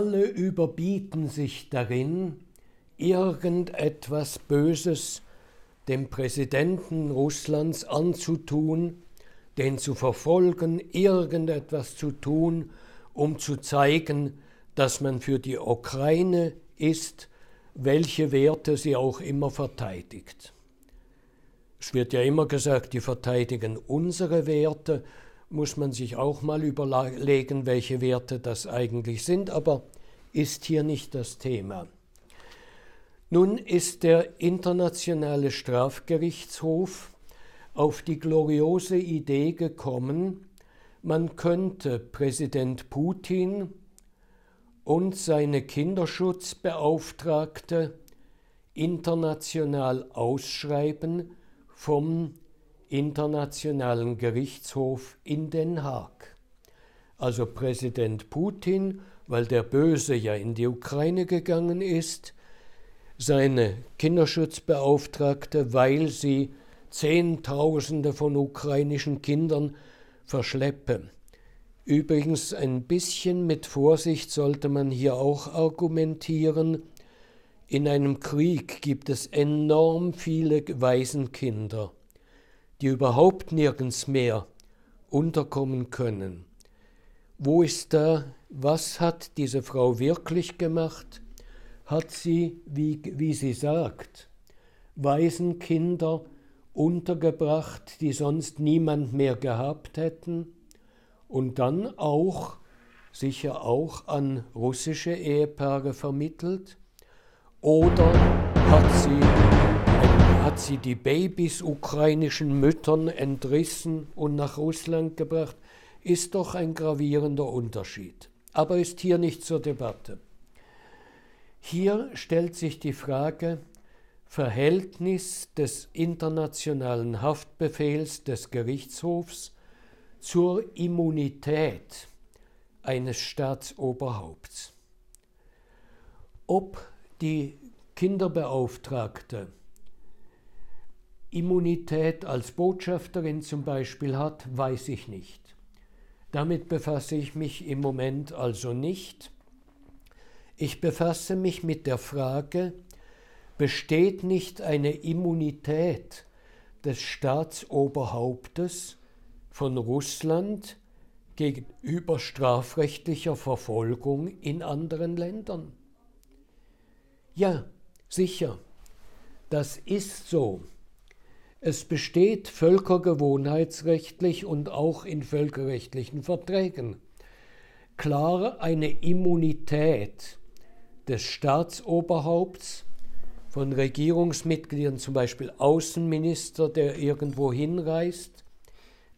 alle überbieten sich darin, irgendetwas Böses dem Präsidenten Russlands anzutun, den zu verfolgen, irgendetwas zu tun, um zu zeigen, dass man für die Ukraine ist, welche Werte sie auch immer verteidigt. Es wird ja immer gesagt, die verteidigen unsere Werte, muss man sich auch mal überlegen, welche Werte das eigentlich sind, aber ist hier nicht das Thema. Nun ist der Internationale Strafgerichtshof auf die gloriose Idee gekommen, man könnte Präsident Putin und seine Kinderschutzbeauftragte international ausschreiben vom Internationalen Gerichtshof in Den Haag. Also Präsident Putin, weil der Böse ja in die Ukraine gegangen ist, seine Kinderschutzbeauftragte, weil sie Zehntausende von ukrainischen Kindern verschleppe. Übrigens ein bisschen mit Vorsicht sollte man hier auch argumentieren. In einem Krieg gibt es enorm viele Waisenkinder die überhaupt nirgends mehr unterkommen können. Wo ist da, was hat diese Frau wirklich gemacht? Hat sie, wie, wie sie sagt, Waisenkinder untergebracht, die sonst niemand mehr gehabt hätten? Und dann auch, sicher auch an russische Ehepaare vermittelt? Oder hat sie hat sie die Babys ukrainischen Müttern entrissen und nach Russland gebracht, ist doch ein gravierender Unterschied. Aber ist hier nicht zur Debatte. Hier stellt sich die Frage Verhältnis des internationalen Haftbefehls des Gerichtshofs zur Immunität eines Staatsoberhaupts. Ob die Kinderbeauftragte Immunität als Botschafterin zum Beispiel hat, weiß ich nicht. Damit befasse ich mich im Moment also nicht. Ich befasse mich mit der Frage, besteht nicht eine Immunität des Staatsoberhauptes von Russland gegenüber strafrechtlicher Verfolgung in anderen Ländern? Ja, sicher, das ist so. Es besteht völkergewohnheitsrechtlich und auch in völkerrechtlichen Verträgen klar eine Immunität des Staatsoberhaupts von Regierungsmitgliedern, zum Beispiel Außenminister, der irgendwo hinreist,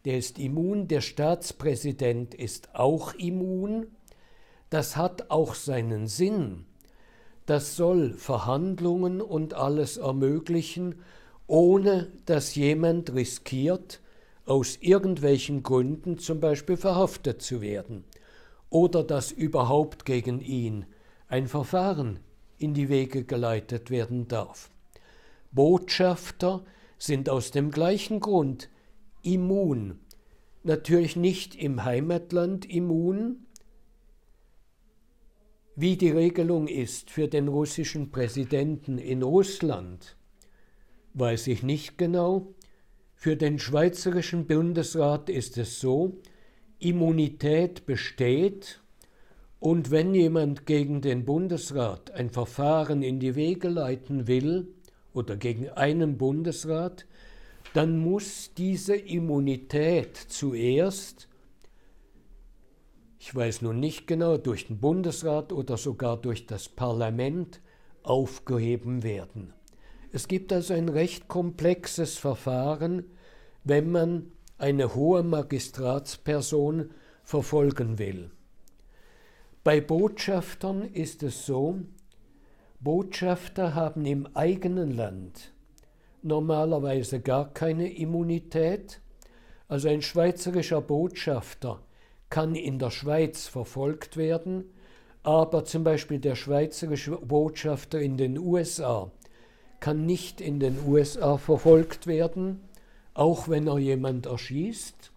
der ist immun, der Staatspräsident ist auch immun. Das hat auch seinen Sinn. Das soll Verhandlungen und alles ermöglichen, ohne dass jemand riskiert, aus irgendwelchen Gründen zum Beispiel verhaftet zu werden oder dass überhaupt gegen ihn ein Verfahren in die Wege geleitet werden darf. Botschafter sind aus dem gleichen Grund immun, natürlich nicht im Heimatland immun, wie die Regelung ist für den russischen Präsidenten in Russland weiß ich nicht genau. Für den Schweizerischen Bundesrat ist es so, Immunität besteht und wenn jemand gegen den Bundesrat ein Verfahren in die Wege leiten will oder gegen einen Bundesrat, dann muss diese Immunität zuerst, ich weiß nun nicht genau, durch den Bundesrat oder sogar durch das Parlament aufgehoben werden. Es gibt also ein recht komplexes Verfahren, wenn man eine hohe Magistratsperson verfolgen will. Bei Botschaftern ist es so, Botschafter haben im eigenen Land normalerweise gar keine Immunität. Also ein schweizerischer Botschafter kann in der Schweiz verfolgt werden, aber zum Beispiel der schweizerische Botschafter in den USA kann nicht in den USA verfolgt werden, auch wenn er jemand erschießt,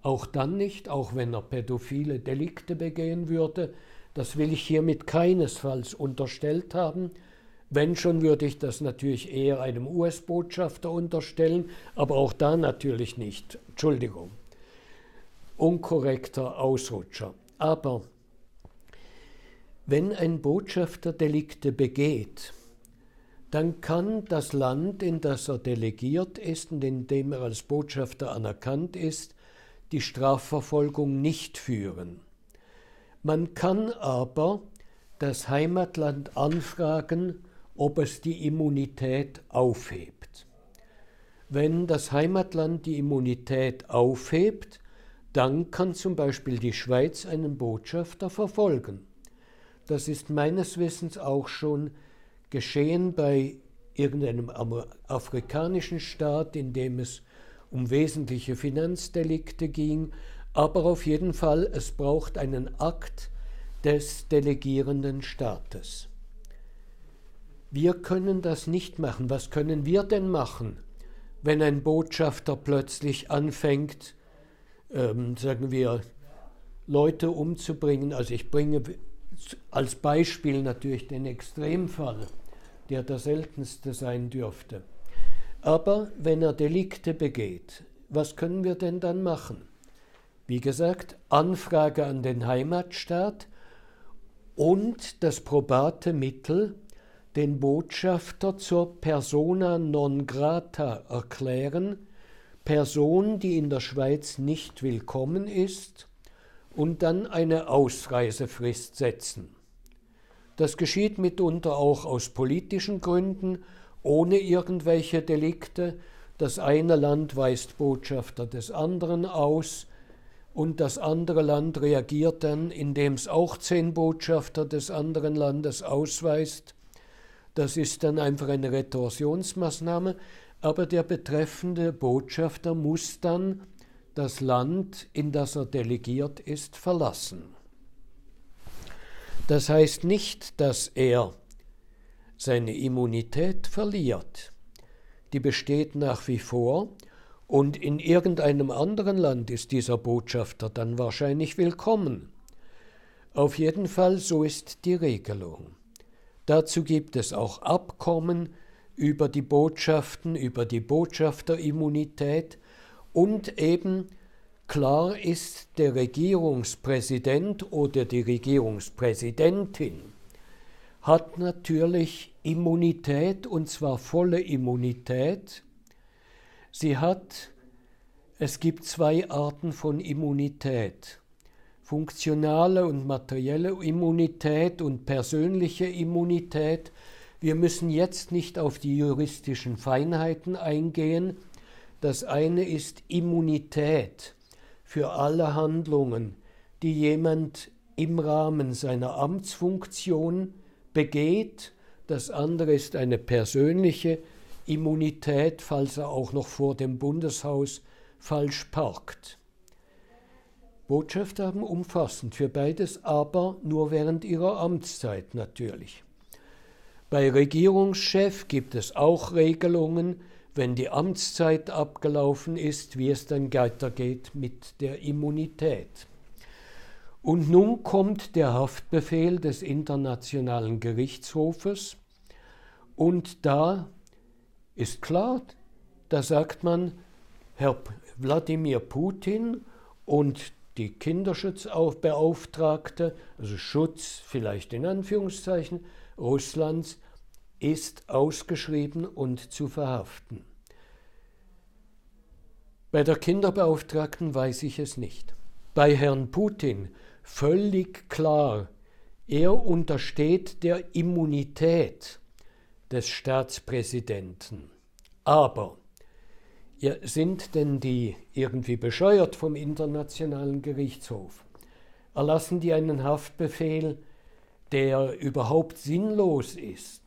auch dann nicht, auch wenn er pädophile Delikte begehen würde, Das will ich hiermit keinesfalls unterstellt haben. Wenn schon, würde ich das natürlich eher einem US-Botschafter unterstellen, aber auch da natürlich nicht. Entschuldigung. Unkorrekter Ausrutscher. Aber wenn ein Botschafter Delikte begeht, dann kann das Land, in das er delegiert ist und in dem er als Botschafter anerkannt ist, die Strafverfolgung nicht führen. Man kann aber das Heimatland anfragen, ob es die Immunität aufhebt. Wenn das Heimatland die Immunität aufhebt, dann kann zum Beispiel die Schweiz einen Botschafter verfolgen. Das ist meines Wissens auch schon geschehen bei irgendeinem afrikanischen Staat, in dem es um wesentliche Finanzdelikte ging, aber auf jeden Fall, es braucht einen Akt des delegierenden Staates. Wir können das nicht machen. Was können wir denn machen, wenn ein Botschafter plötzlich anfängt, ähm, sagen wir, Leute umzubringen? Also ich bringe als Beispiel natürlich den Extremfall der der seltenste sein dürfte. Aber wenn er Delikte begeht, was können wir denn dann machen? Wie gesagt, Anfrage an den Heimatstaat und das probate Mittel, den Botschafter zur persona non grata erklären, Person, die in der Schweiz nicht willkommen ist, und dann eine Ausreisefrist setzen. Das geschieht mitunter auch aus politischen Gründen, ohne irgendwelche Delikte. Das eine Land weist Botschafter des anderen aus und das andere Land reagiert dann, indem es auch zehn Botschafter des anderen Landes ausweist. Das ist dann einfach eine Retorsionsmaßnahme, aber der betreffende Botschafter muss dann das Land, in das er delegiert ist, verlassen. Das heißt nicht, dass er seine Immunität verliert. Die besteht nach wie vor und in irgendeinem anderen Land ist dieser Botschafter dann wahrscheinlich willkommen. Auf jeden Fall, so ist die Regelung. Dazu gibt es auch Abkommen über die Botschaften, über die Botschafterimmunität und eben Klar ist, der Regierungspräsident oder die Regierungspräsidentin hat natürlich Immunität und zwar volle Immunität. Sie hat, es gibt zwei Arten von Immunität. Funktionale und materielle Immunität und persönliche Immunität. Wir müssen jetzt nicht auf die juristischen Feinheiten eingehen. Das eine ist Immunität für alle Handlungen, die jemand im Rahmen seiner Amtsfunktion begeht. Das andere ist eine persönliche Immunität, falls er auch noch vor dem Bundeshaus falsch parkt. Botschafter haben umfassend für beides, aber nur während ihrer Amtszeit natürlich. Bei Regierungschef gibt es auch Regelungen, wenn die Amtszeit abgelaufen ist, wie es dann weitergeht mit der Immunität. Und nun kommt der Haftbefehl des Internationalen Gerichtshofes und da ist klar, da sagt man, Herr Wladimir Putin und die Kinderschutzbeauftragte, also Schutz vielleicht in Anführungszeichen, Russlands, ist ausgeschrieben und zu verhaften. Bei der Kinderbeauftragten weiß ich es nicht. Bei Herrn Putin völlig klar, er untersteht der Immunität des Staatspräsidenten. Aber ja, sind denn die irgendwie bescheuert vom Internationalen Gerichtshof? Erlassen die einen Haftbefehl, der überhaupt sinnlos ist?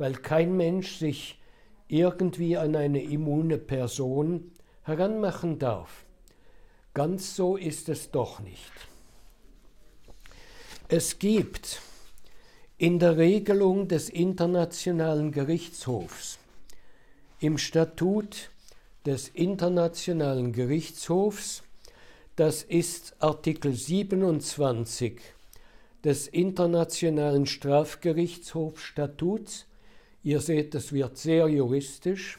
weil kein Mensch sich irgendwie an eine immune Person heranmachen darf. Ganz so ist es doch nicht. Es gibt in der Regelung des Internationalen Gerichtshofs, im Statut des Internationalen Gerichtshofs, das ist Artikel 27 des Internationalen Strafgerichtshofstatuts, ihr seht, das wird sehr juristisch,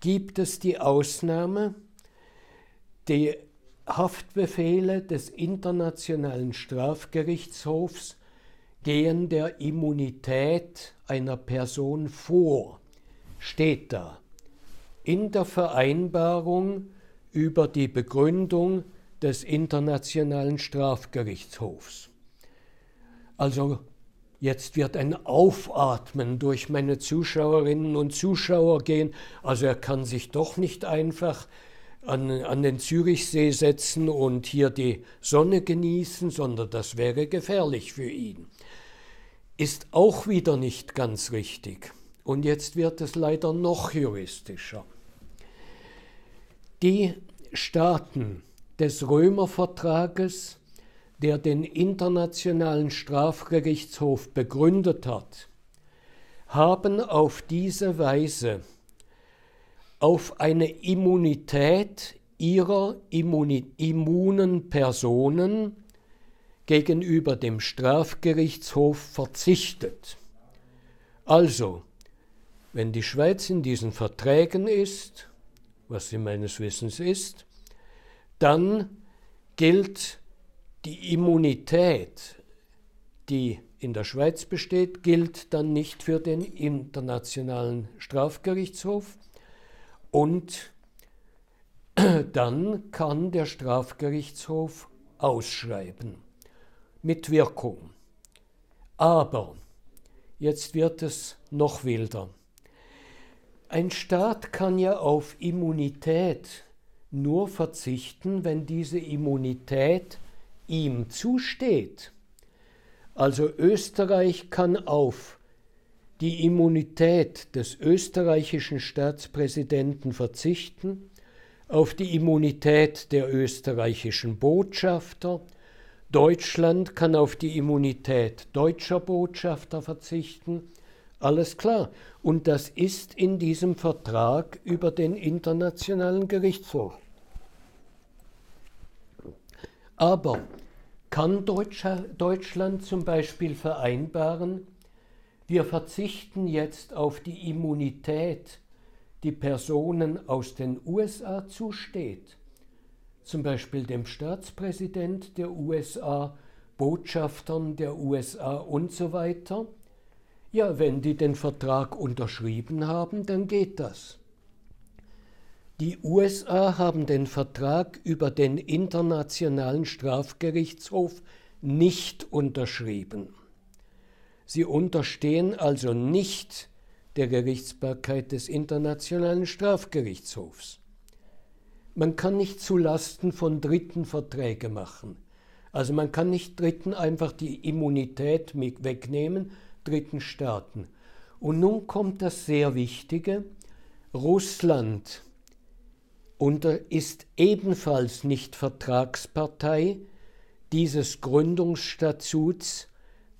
gibt es die Ausnahme, die Haftbefehle des Internationalen Strafgerichtshofs gehen der Immunität einer Person vor, steht da. In der Vereinbarung über die Begründung des Internationalen Strafgerichtshofs. Also jetzt wird ein Aufatmen durch meine Zuschauerinnen und Zuschauer gehen. Also er kann sich doch nicht einfach an, an den Zürichsee setzen und hier die Sonne genießen, sondern das wäre gefährlich für ihn. Ist auch wieder nicht ganz richtig. Und jetzt wird es leider noch juristischer. Die Staaten des Römervertrages der den Internationalen Strafgerichtshof begründet hat, haben auf diese Weise auf eine Immunität ihrer immunen Personen gegenüber dem Strafgerichtshof verzichtet. Also, wenn die Schweiz in diesen Verträgen ist, was sie meines Wissens ist, dann gilt die Immunität, die in der Schweiz besteht, gilt dann nicht für den Internationalen Strafgerichtshof und dann kann der Strafgerichtshof ausschreiben mit Wirkung. Aber jetzt wird es noch wilder. Ein Staat kann ja auf Immunität nur verzichten, wenn diese Immunität ihm zusteht. Also Österreich kann auf die Immunität des österreichischen Staatspräsidenten verzichten, auf die Immunität der österreichischen Botschafter, Deutschland kann auf die Immunität deutscher Botschafter verzichten, alles klar. Und das ist in diesem Vertrag über den Internationalen Gerichtshof. Aber kann Deutschland zum Beispiel vereinbaren, wir verzichten jetzt auf die Immunität, die Personen aus den USA zusteht, zum Beispiel dem Staatspräsident der USA, Botschaftern der USA und so weiter? Ja, wenn die den Vertrag unterschrieben haben, dann geht das. Die USA haben den Vertrag über den Internationalen Strafgerichtshof nicht unterschrieben. Sie unterstehen also nicht der Gerichtsbarkeit des Internationalen Strafgerichtshofs. Man kann nicht zulasten von Dritten Verträge machen. Also man kann nicht Dritten einfach die Immunität wegnehmen, Dritten Staaten. Und nun kommt das sehr Wichtige. Russland und ist ebenfalls nicht Vertragspartei dieses Gründungsstatuts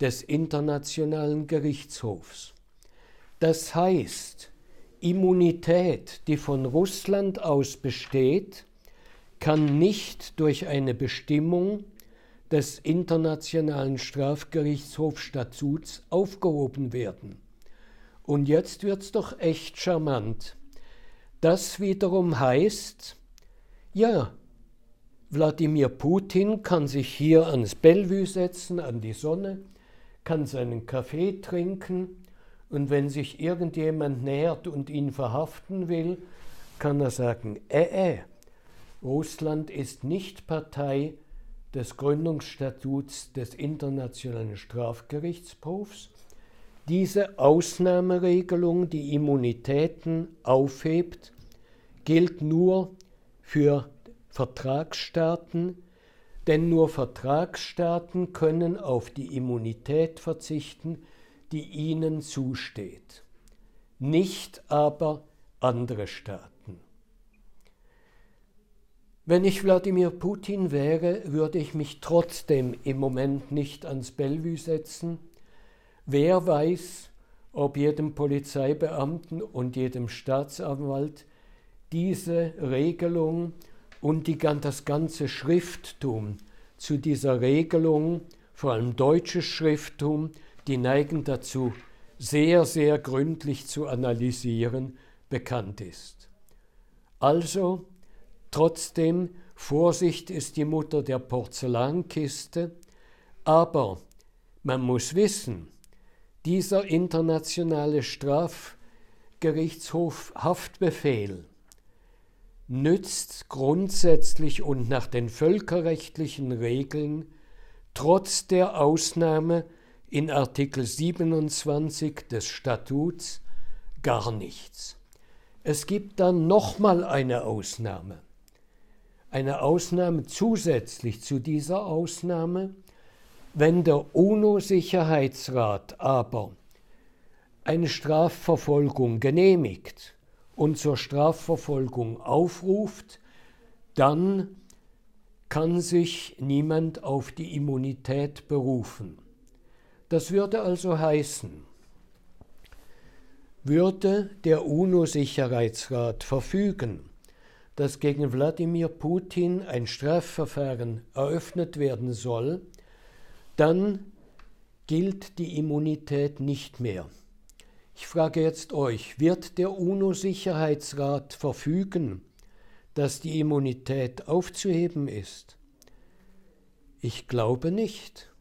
des Internationalen Gerichtshofs. Das heißt, Immunität, die von Russland aus besteht, kann nicht durch eine Bestimmung des Internationalen Strafgerichtshofstatuts aufgehoben werden. Und jetzt wird's doch echt charmant. Das wiederum heißt, ja, Wladimir Putin kann sich hier ans Bellevue setzen, an die Sonne, kann seinen Kaffee trinken und wenn sich irgendjemand nähert und ihn verhaften will, kann er sagen, äh, äh, Russland ist nicht Partei des Gründungsstatuts des Internationalen Strafgerichtshofs, diese Ausnahmeregelung, die Immunitäten aufhebt, gilt nur für Vertragsstaaten, denn nur Vertragsstaaten können auf die Immunität verzichten, die ihnen zusteht, nicht aber andere Staaten. Wenn ich Wladimir Putin wäre, würde ich mich trotzdem im Moment nicht ans Bellevue setzen, Wer weiß, ob jedem Polizeibeamten und jedem Staatsanwalt diese Regelung und das ganze Schrifttum zu dieser Regelung vor allem deutsches Schrifttum, die neigen dazu, sehr, sehr gründlich zu analysieren, bekannt ist. Also, trotzdem, Vorsicht ist die Mutter der Porzellankiste, aber man muss wissen, dieser internationale Strafgerichtshof Haftbefehl nützt grundsätzlich und nach den völkerrechtlichen Regeln trotz der Ausnahme in Artikel 27 des Statuts gar nichts. Es gibt dann nochmal eine Ausnahme. Eine Ausnahme zusätzlich zu dieser Ausnahme, wenn der UNO-Sicherheitsrat aber eine Strafverfolgung genehmigt und zur Strafverfolgung aufruft, dann kann sich niemand auf die Immunität berufen. Das würde also heißen, würde der UNO-Sicherheitsrat verfügen, dass gegen Wladimir Putin ein Strafverfahren eröffnet werden soll, dann gilt die Immunität nicht mehr. Ich frage jetzt euch, wird der UNO-Sicherheitsrat verfügen, dass die Immunität aufzuheben ist? Ich glaube nicht,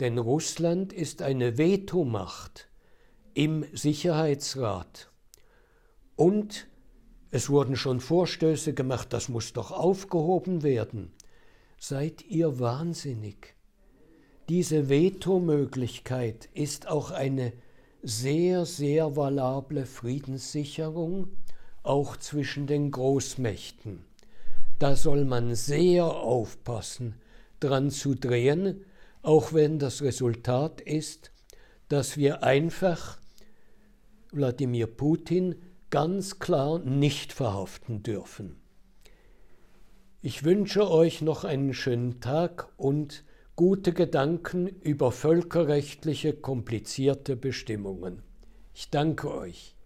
denn Russland ist eine Vetomacht im Sicherheitsrat. Und es wurden schon Vorstöße gemacht, das muss doch aufgehoben werden. Seid ihr wahnsinnig? Diese Vetomöglichkeit ist auch eine sehr, sehr valable Friedenssicherung, auch zwischen den Großmächten. Da soll man sehr aufpassen, dran zu drehen, auch wenn das Resultat ist, dass wir einfach Wladimir Putin ganz klar nicht verhaften dürfen. Ich wünsche euch noch einen schönen Tag und gute Gedanken über völkerrechtliche komplizierte Bestimmungen. Ich danke euch.